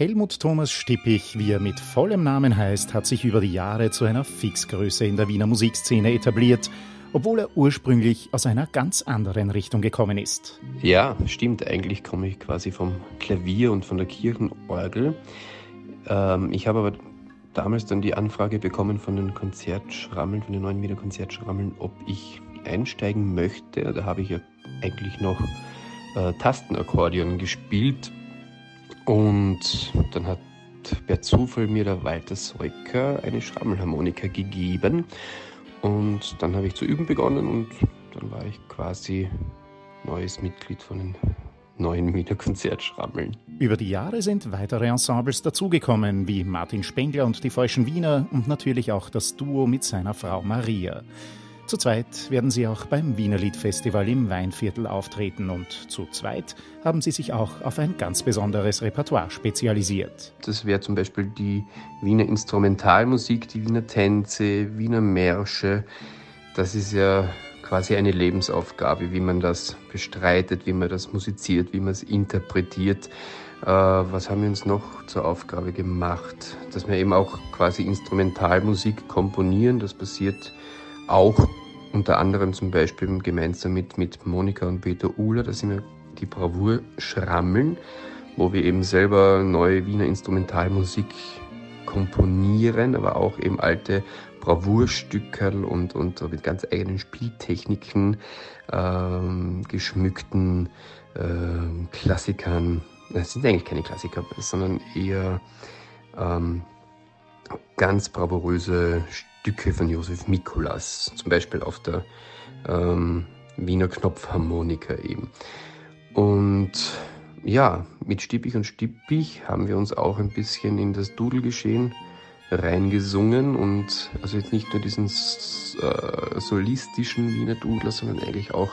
Helmut Thomas Stippich, wie er mit vollem Namen heißt, hat sich über die Jahre zu einer Fixgröße in der Wiener Musikszene etabliert, obwohl er ursprünglich aus einer ganz anderen Richtung gekommen ist. Ja, stimmt. Eigentlich komme ich quasi vom Klavier und von der Kirchenorgel. Ähm, ich habe aber damals dann die Anfrage bekommen von den Konzertschrammeln, von den neuen Wiener Konzertschrammeln, ob ich einsteigen möchte. Da habe ich ja eigentlich noch äh, Tastenakkordeon gespielt und dann hat per Zufall mir der Walter Seuker eine Schrammelharmonika gegeben. Und dann habe ich zu üben begonnen und dann war ich quasi neues Mitglied von den neuen Wiener Konzertschrammeln. Über die Jahre sind weitere Ensembles dazugekommen, wie Martin Spengler und die Falschen Wiener und natürlich auch das Duo mit seiner Frau Maria. Zu zweit werden sie auch beim Wiener Liedfestival im Weinviertel auftreten und zu zweit haben sie sich auch auf ein ganz besonderes Repertoire spezialisiert. Das wäre zum Beispiel die Wiener Instrumentalmusik, die Wiener Tänze, Wiener Märsche. Das ist ja quasi eine Lebensaufgabe, wie man das bestreitet, wie man das musiziert, wie man es interpretiert. Äh, was haben wir uns noch zur Aufgabe gemacht? Dass wir eben auch quasi Instrumentalmusik komponieren. Das passiert auch unter anderem zum Beispiel gemeinsam mit, mit Monika und Peter Uhler, da sind wir die Bravour Schrammeln, wo wir eben selber neue Wiener Instrumentalmusik komponieren, aber auch eben alte Bravourstückerl und, und mit ganz eigenen Spieltechniken ähm, geschmückten ähm, Klassikern. Das sind eigentlich keine Klassiker, sondern eher ähm, ganz bravouröse Stücke von Josef Mikolas, zum Beispiel auf der ähm, Wiener Knopfharmonika eben. Und ja, mit Stippich und Stippich haben wir uns auch ein bisschen in das Dudelgeschehen reingesungen und also jetzt nicht nur diesen äh, solistischen Wiener Dudler, sondern eigentlich auch,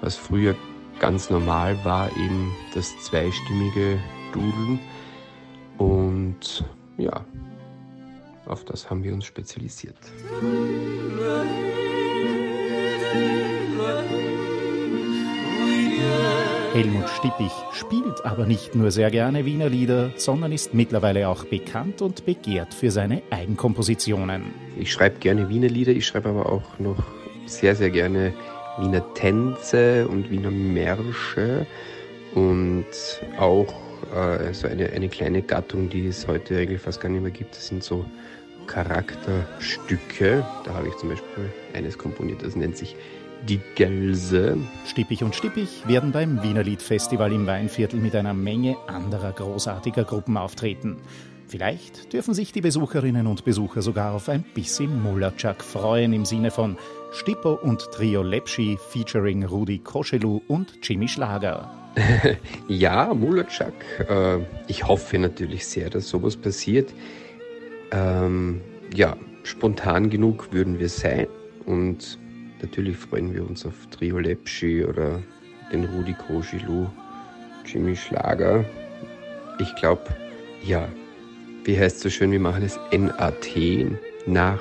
was früher ganz normal war, eben das zweistimmige Dudeln. Und ja, auf das haben wir uns spezialisiert. Helmut Stippich spielt aber nicht nur sehr gerne Wiener Lieder, sondern ist mittlerweile auch bekannt und begehrt für seine Eigenkompositionen. Ich schreibe gerne Wiener Lieder, ich schreibe aber auch noch sehr, sehr gerne Wiener Tänze und Wiener Märsche und auch äh, so eine, eine kleine Gattung, die es heute eigentlich fast gar nicht mehr gibt. Das sind so Charakterstücke. Da habe ich zum Beispiel eines komponiert, das nennt sich Die Gelse. Stippig und Stippig werden beim Wiener Liedfestival im Weinviertel mit einer Menge anderer großartiger Gruppen auftreten. Vielleicht dürfen sich die Besucherinnen und Besucher sogar auf ein bisschen Mullerchak freuen im Sinne von Stippo und Trio Lepschi featuring Rudi Koschelu und Jimmy Schlager. ja, Mullerchak. Äh, ich hoffe natürlich sehr, dass sowas passiert. Ähm, ja, spontan genug würden wir sein und natürlich freuen wir uns auf Trio Lepschi oder den Rudi Koschilu, Jimmy Schlager. Ich glaube, ja, wie heißt es so schön, wir machen es NAT nach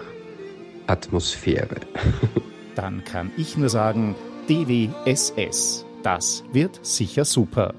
Atmosphäre. Dann kann ich nur sagen, DWSS. Das wird sicher super.